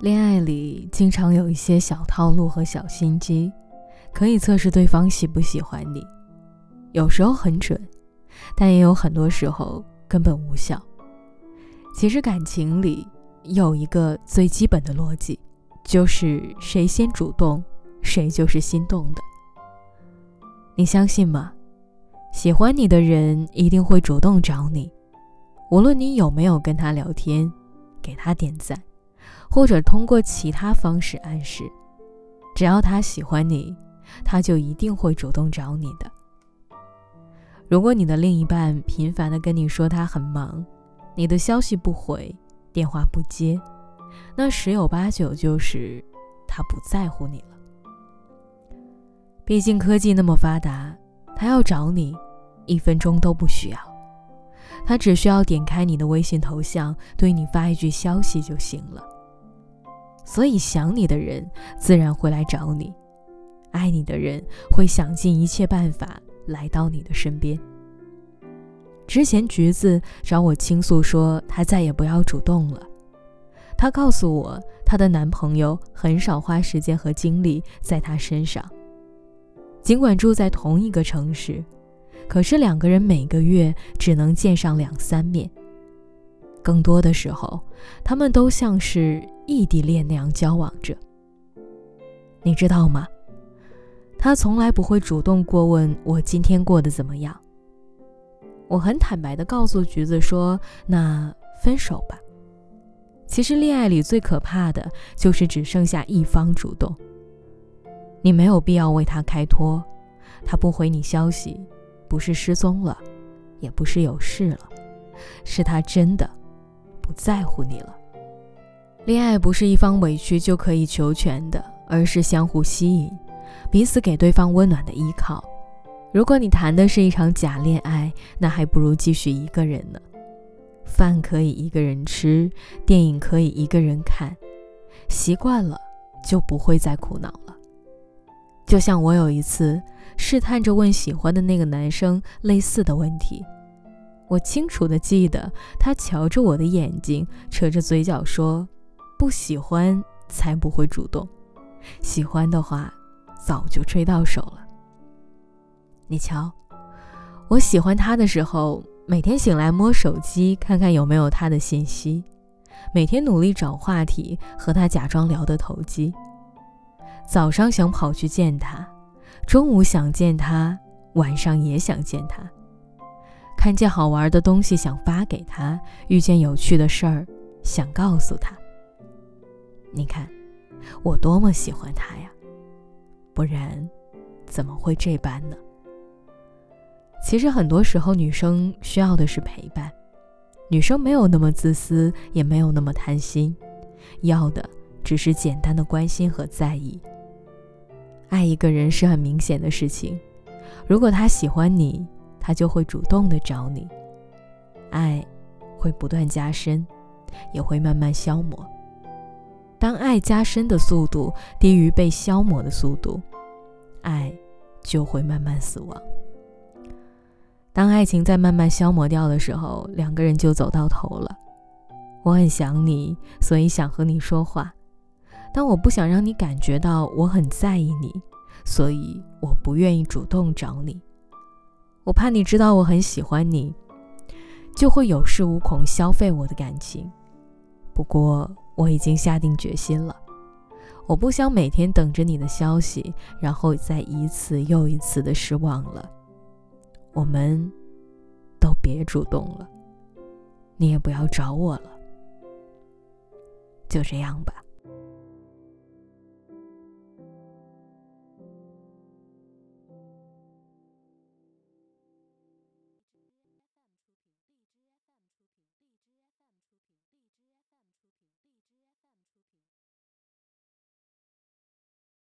恋爱里经常有一些小套路和小心机，可以测试对方喜不喜欢你。有时候很准，但也有很多时候根本无效。其实感情里有一个最基本的逻辑，就是谁先主动，谁就是心动的。你相信吗？喜欢你的人一定会主动找你，无论你有没有跟他聊天，给他点赞，或者通过其他方式暗示，只要他喜欢你，他就一定会主动找你的。如果你的另一半频繁的跟你说他很忙，你的消息不回，电话不接，那十有八九就是他不在乎你了。毕竟科技那么发达，他要找你，一分钟都不需要，他只需要点开你的微信头像，对你发一句消息就行了。所以想你的人自然会来找你，爱你的人会想尽一切办法。来到你的身边。之前橘子找我倾诉说，她再也不要主动了。她告诉我，她的男朋友很少花时间和精力在她身上。尽管住在同一个城市，可是两个人每个月只能见上两三面。更多的时候，他们都像是异地恋那样交往着。你知道吗？他从来不会主动过问我今天过得怎么样。我很坦白的告诉橘子说：“那分手吧。”其实恋爱里最可怕的就是只剩下一方主动。你没有必要为他开脱，他不回你消息，不是失踪了，也不是有事了，是他真的不在乎你了。恋爱不是一方委屈就可以求全的，而是相互吸引。彼此给对方温暖的依靠。如果你谈的是一场假恋爱，那还不如继续一个人呢。饭可以一个人吃，电影可以一个人看，习惯了就不会再苦恼了。就像我有一次试探着问喜欢的那个男生类似的问题，我清楚的记得他瞧着我的眼睛，扯着嘴角说：“不喜欢才不会主动，喜欢的话。”早就追到手了。你瞧，我喜欢他的时候，每天醒来摸手机看看有没有他的信息，每天努力找话题和他假装聊得投机。早上想跑去见他，中午想见他，晚上也想见他。看见好玩的东西想发给他，遇见有趣的事儿想告诉他。你看，我多么喜欢他呀！不然，怎么会这般呢？其实很多时候，女生需要的是陪伴。女生没有那么自私，也没有那么贪心，要的只是简单的关心和在意。爱一个人是很明显的事情，如果他喜欢你，他就会主动的找你。爱会不断加深，也会慢慢消磨。当爱加深的速度低于被消磨的速度，爱就会慢慢死亡。当爱情在慢慢消磨掉的时候，两个人就走到头了。我很想你，所以想和你说话，但我不想让你感觉到我很在意你，所以我不愿意主动找你。我怕你知道我很喜欢你，就会有恃无恐消费我的感情。不过。我已经下定决心了，我不想每天等着你的消息，然后再一次又一次的失望了。我们都别主动了，你也不要找我了，就这样吧。